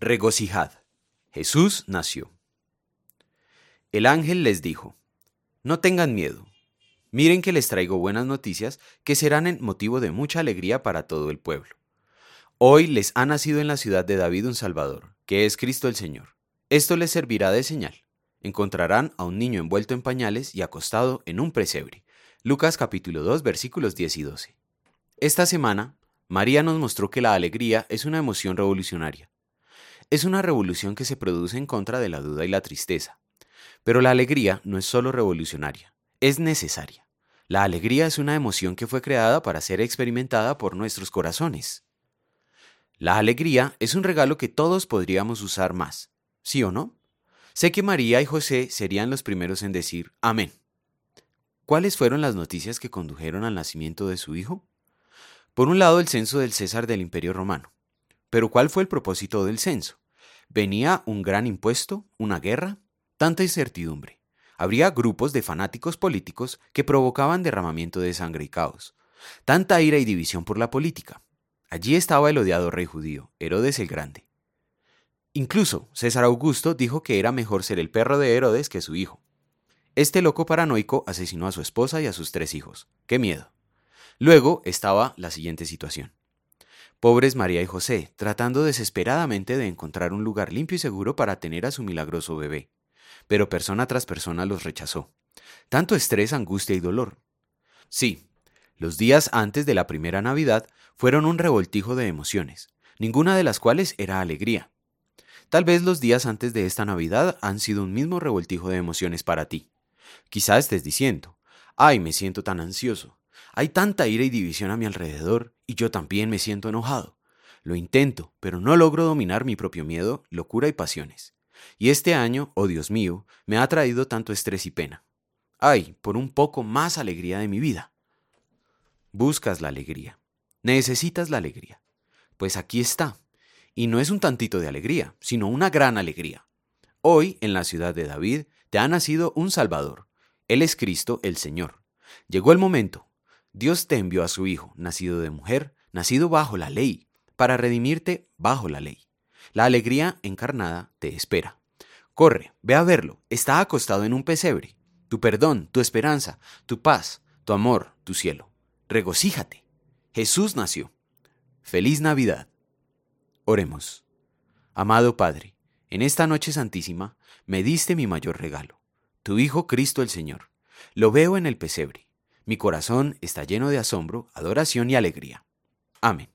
Regocijad. Jesús nació. El ángel les dijo, No tengan miedo. Miren que les traigo buenas noticias que serán en motivo de mucha alegría para todo el pueblo. Hoy les ha nacido en la ciudad de David un Salvador, que es Cristo el Señor. Esto les servirá de señal. Encontrarán a un niño envuelto en pañales y acostado en un presebre. Lucas capítulo 2 versículos 10 y 12. Esta semana, María nos mostró que la alegría es una emoción revolucionaria es una revolución que se produce en contra de la duda y la tristeza. Pero la alegría no es solo revolucionaria, es necesaria. La alegría es una emoción que fue creada para ser experimentada por nuestros corazones. La alegría es un regalo que todos podríamos usar más, ¿sí o no? Sé que María y José serían los primeros en decir amén. ¿Cuáles fueron las noticias que condujeron al nacimiento de su hijo? Por un lado, el censo del César del Imperio Romano. Pero ¿cuál fue el propósito del censo? ¿Venía un gran impuesto? ¿Una guerra? Tanta incertidumbre. Habría grupos de fanáticos políticos que provocaban derramamiento de sangre y caos. Tanta ira y división por la política. Allí estaba el odiado rey judío, Herodes el Grande. Incluso César Augusto dijo que era mejor ser el perro de Herodes que su hijo. Este loco paranoico asesinó a su esposa y a sus tres hijos. ¡Qué miedo! Luego estaba la siguiente situación. Pobres María y José, tratando desesperadamente de encontrar un lugar limpio y seguro para tener a su milagroso bebé. Pero persona tras persona los rechazó. Tanto estrés, angustia y dolor. Sí, los días antes de la primera Navidad fueron un revoltijo de emociones, ninguna de las cuales era alegría. Tal vez los días antes de esta Navidad han sido un mismo revoltijo de emociones para ti. Quizá estés diciendo, ay, me siento tan ansioso, hay tanta ira y división a mi alrededor y yo también me siento enojado. Lo intento, pero no logro dominar mi propio miedo, locura y pasiones. Y este año, oh Dios mío, me ha traído tanto estrés y pena. Ay, por un poco más alegría de mi vida. Buscas la alegría. Necesitas la alegría. Pues aquí está. Y no es un tantito de alegría, sino una gran alegría. Hoy, en la ciudad de David, te ha nacido un Salvador. Él es Cristo el Señor. Llegó el momento, Dios te envió a su Hijo, nacido de mujer, nacido bajo la ley, para redimirte bajo la ley. La alegría encarnada te espera. Corre, ve a verlo, está acostado en un pesebre. Tu perdón, tu esperanza, tu paz, tu amor, tu cielo. Regocíjate. Jesús nació. Feliz Navidad. Oremos. Amado Padre, en esta noche santísima me diste mi mayor regalo, tu Hijo Cristo el Señor. Lo veo en el pesebre mi corazón está lleno de asombro, adoración y alegría. Amén.